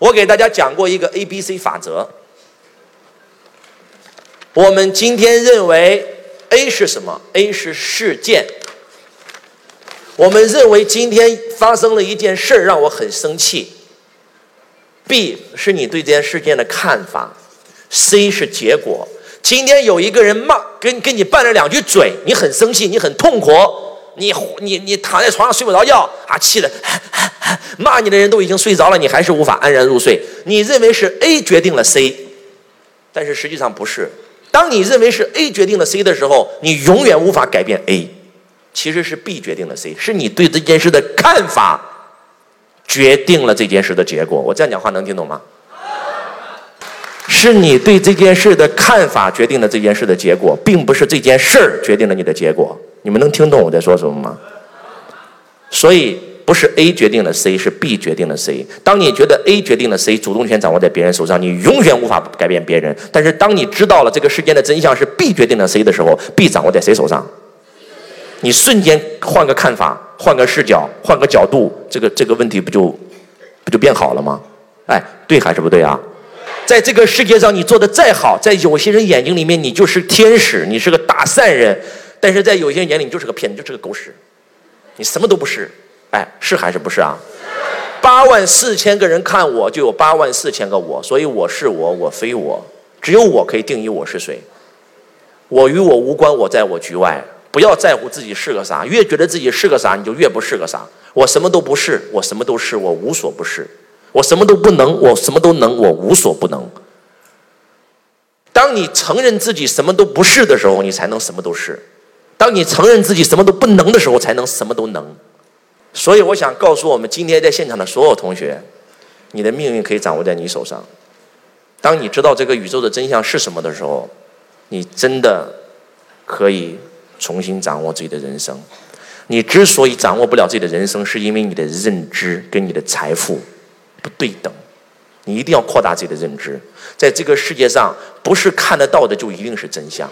我给大家讲过一个 A B C 法则。我们今天认为 A 是什么？A 是事件。我们认为今天发生了一件事儿让我很生气。B 是你对这件事件的看法，C 是结果。今天有一个人骂跟跟你拌了两句嘴，你很生气，你很痛苦，你你你躺在床上睡不着觉啊，气的骂你的人都已经睡着了，你还是无法安然入睡。你认为是 A 决定了 C，但是实际上不是。当你认为是 A 决定了 C 的时候，你永远无法改变 A，其实是 B 决定了 C，是你对这件事的看法决定了这件事的结果。我这样讲话能听懂吗？是你对这件事的看法决定了这件事的结果，并不是这件事儿决定了你的结果。你们能听懂我在说什么吗？所以不是 A 决定了 C，是 B 决定了 C。当你觉得 A 决定了 C，主动权掌握在别人手上，你永远无法改变别人。但是当你知道了这个事件的真相是 B 决定了 C 的时候，B 掌握在谁手上？你瞬间换个看法，换个视角，换个角度，这个这个问题不就不就变好了吗？哎，对还是不对啊？在这个世界上，你做的再好，在有些人眼睛里面，你就是天使，你是个大善人；但是在有些人眼里，你就是个骗子，就是个狗屎，你什么都不是。哎，是还是不是啊？八万四千个人看我，就有八万四千个我，所以我是我，我非我，只有我可以定义我是谁。我与我无关，我在我局外。不要在乎自己是个啥，越觉得自己是个啥，你就越不是个啥。我什么都不是，我什么都是，我无所不是。我什么都不能，我什么都能，我无所不能。当你承认自己什么都不是的时候，你才能什么都是；当你承认自己什么都不能的时候，才能什么都能。所以，我想告诉我们今天在现场的所有同学，你的命运可以掌握在你手上。当你知道这个宇宙的真相是什么的时候，你真的可以重新掌握自己的人生。你之所以掌握不了自己的人生，是因为你的认知跟你的财富。不对等，你一定要扩大自己的认知。在这个世界上，不是看得到的就一定是真相。